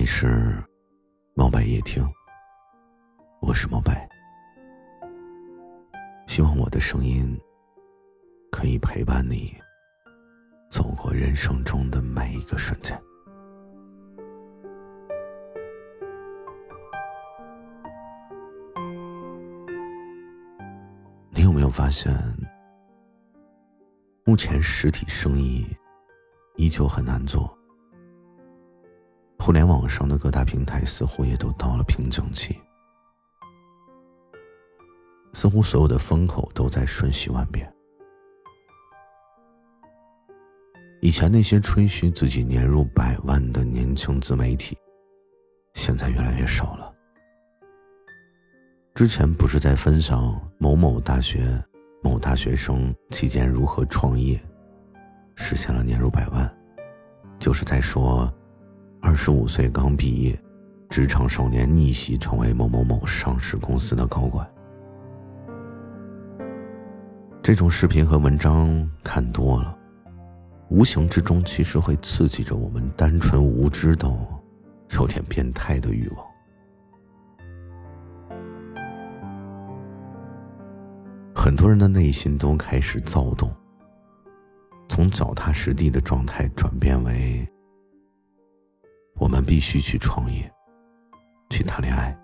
里是猫白夜听，我是猫白，希望我的声音可以陪伴你走过人生中的每一个瞬间。你有没有发现，目前实体生意依旧很难做？互联网上的各大平台似乎也都到了瓶颈期，似乎所有的风口都在瞬息万变。以前那些吹嘘自己年入百万的年轻自媒体，现在越来越少了。之前不是在分享某某大学某大学生期间如何创业，实现了年入百万，就是在说。二十五岁刚毕业，职场少年逆袭成为某某某上市公司的高管。这种视频和文章看多了，无形之中其实会刺激着我们单纯无知到有点变态的欲望。很多人的内心都开始躁动，从脚踏实地的状态转变为。我们必须去创业，去谈恋爱，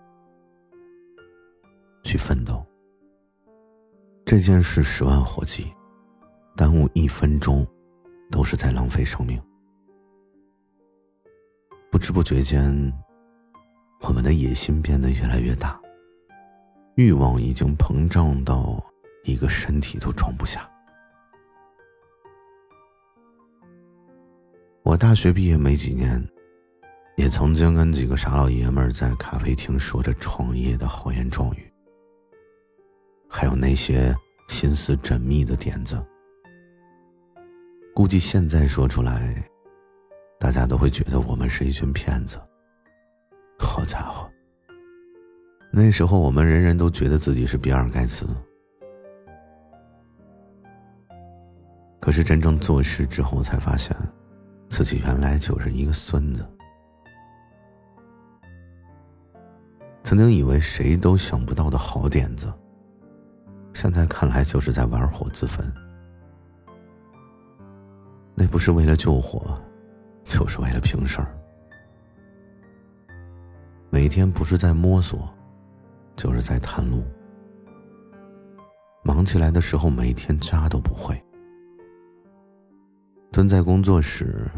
去奋斗。这件事十万火急，耽误一分钟，都是在浪费生命。不知不觉间，我们的野心变得越来越大，欲望已经膨胀到一个身体都装不下。我大学毕业没几年。也曾经跟几个傻老爷们儿在咖啡厅说着创业的豪言壮语，还有那些心思缜密的点子。估计现在说出来，大家都会觉得我们是一群骗子。好家伙，那时候我们人人都觉得自己是比尔盖茨，可是真正做事之后才发现，自己原来就是一个孙子。曾经以为谁都想不到的好点子，现在看来就是在玩火自焚。那不是为了救火，就是为了平事儿。每天不是在摸索，就是在探路。忙起来的时候，每天渣都不会。蹲在工作室，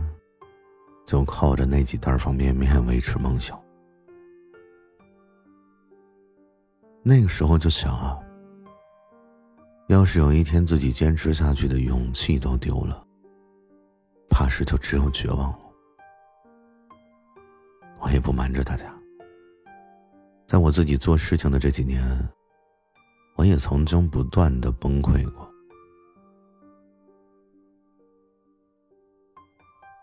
就靠着那几袋方便面维持梦想。那个时候就想啊，要是有一天自己坚持下去的勇气都丢了，怕是就只有绝望了。我也不瞒着大家，在我自己做事情的这几年，我也曾经不断的崩溃过。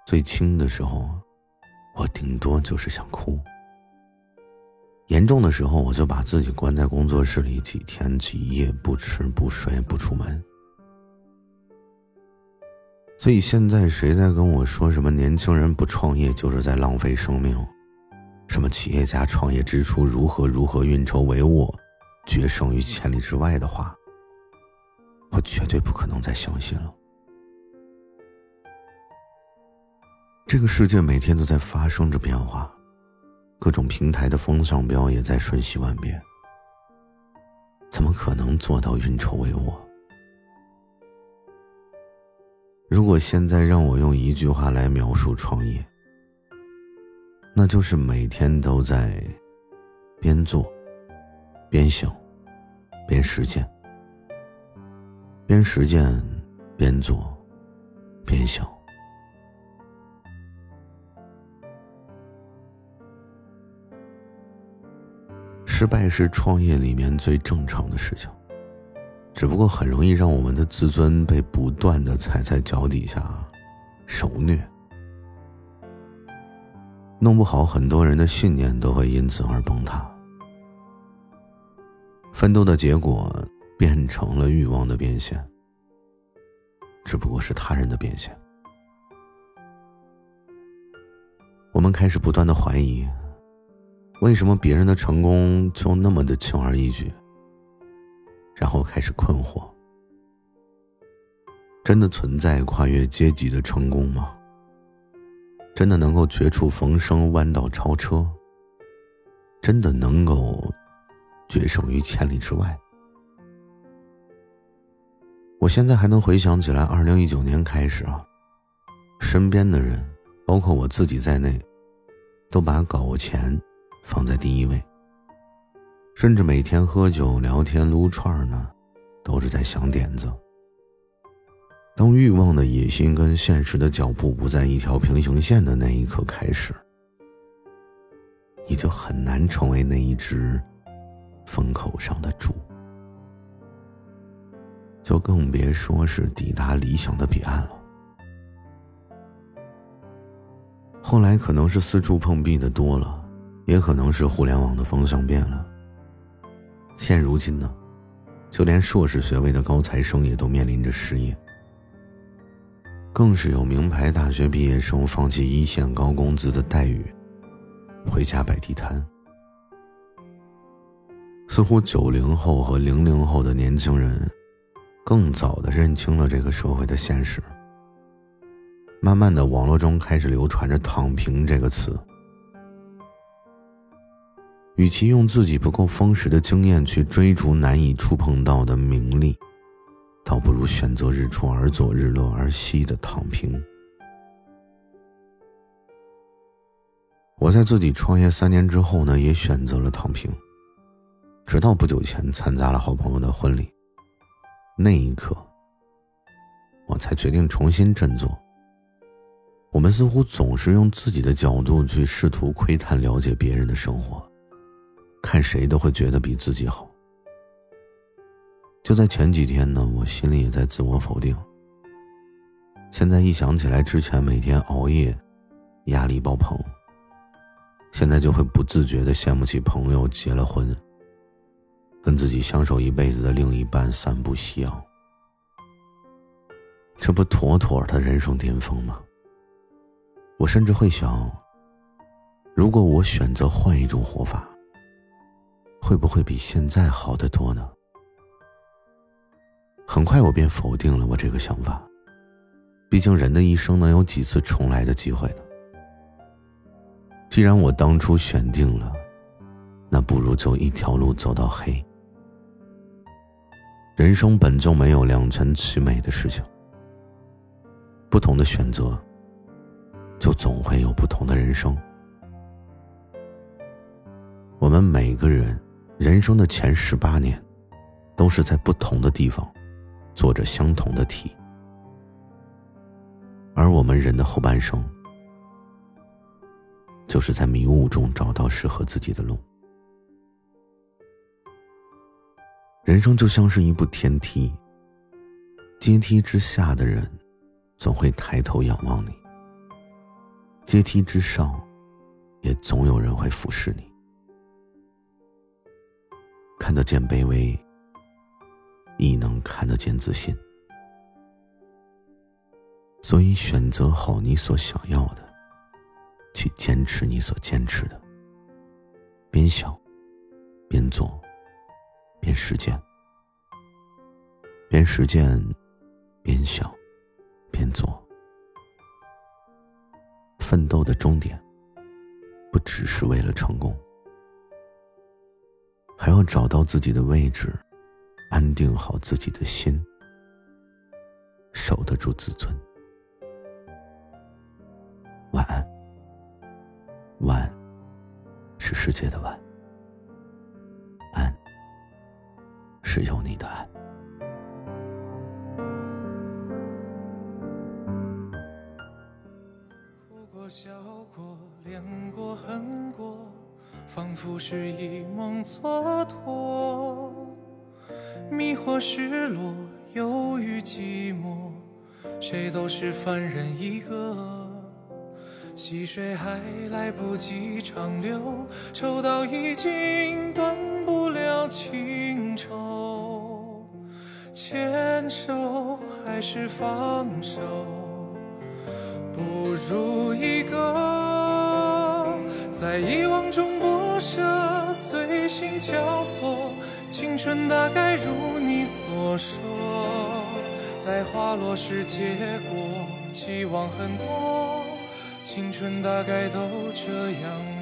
最轻的时候，我顶多就是想哭。严重的时候，我就把自己关在工作室里几天几夜，不吃不睡不出门。所以现在谁在跟我说什么年轻人不创业就是在浪费生命，什么企业家创业之初如何如何运筹帷幄，决胜于千里之外的话，我绝对不可能再相信了。这个世界每天都在发生着变化。各种平台的风向标也在瞬息万变，怎么可能做到运筹帷幄？如果现在让我用一句话来描述创业，那就是每天都在边做边想，边实践，边实践边做边想。失败是创业里面最正常的事情，只不过很容易让我们的自尊被不断的踩在脚底下，受虐，弄不好很多人的信念都会因此而崩塌。奋斗的结果变成了欲望的变现，只不过是他人的变现。我们开始不断的怀疑，为什么别人的成功就那么的轻而易举？然后开始困惑：真的存在跨越阶级的成功吗？真的能够绝处逢生、弯道超车？真的能够决胜于千里之外？我现在还能回想起来，二零一九年开始啊，身边的人，包括我自己在内，都把搞钱放在第一位，甚至每天喝酒、聊天、撸串呢，都是在想点子。当欲望的野心跟现实的脚步不在一条平行线的那一刻开始，你就很难成为那一只风口上的猪。就更别说是抵达理想的彼岸了。后来可能是四处碰壁的多了，也可能是互联网的风向变了。现如今呢，就连硕士学位的高材生也都面临着失业，更是有名牌大学毕业生放弃一线高工资的待遇，回家摆地摊。似乎九零后和零零后的年轻人。更早的认清了这个社会的现实。慢慢的，网络中开始流传着“躺平”这个词。与其用自己不够丰实的经验去追逐难以触碰到的名利，倒不如选择日出而作、日落而息的躺平。我在自己创业三年之后呢，也选择了躺平。直到不久前参加了好朋友的婚礼。那一刻，我才决定重新振作。我们似乎总是用自己的角度去试图窥探、了解别人的生活，看谁都会觉得比自己好。就在前几天呢，我心里也在自我否定。现在一想起来之前每天熬夜，压力爆棚，现在就会不自觉的羡慕起朋友结了婚。跟自己相守一辈子的另一半三步夕阳，这不妥妥的人生巅峰吗？我甚至会想，如果我选择换一种活法，会不会比现在好得多呢？很快我便否定了我这个想法，毕竟人的一生能有几次重来的机会呢？既然我当初选定了，那不如走一条路走到黑。人生本就没有两全其美的事情，不同的选择，就总会有不同的人生。我们每个人人生的前十八年，都是在不同的地方做着相同的题，而我们人的后半生，就是在迷雾中找到适合自己的路。人生就像是一部天梯，阶梯之下的人，总会抬头仰望你；阶梯之上，也总有人会俯视你。看得见卑微，亦能看得见自信。所以，选择好你所想要的，去坚持你所坚持的，边想边做。边实践，边实践，边想，边做。奋斗的终点，不只是为了成功，还要找到自己的位置，安定好自己的心，守得住自尊。晚安，晚，是世界的晚。安是有你的爱。哭过、笑过、恋过、恨过，仿佛是一梦蹉跎。迷惑、失落、忧郁、寂寞，谁都是凡人一个。细水还来不及长流，抽刀已经断不了情愁。牵手还是放手，不如一个。在遗忘中不不舍，醉心交错，青春大概如你所说，在花落时结果，期望很多，青春大概都这样。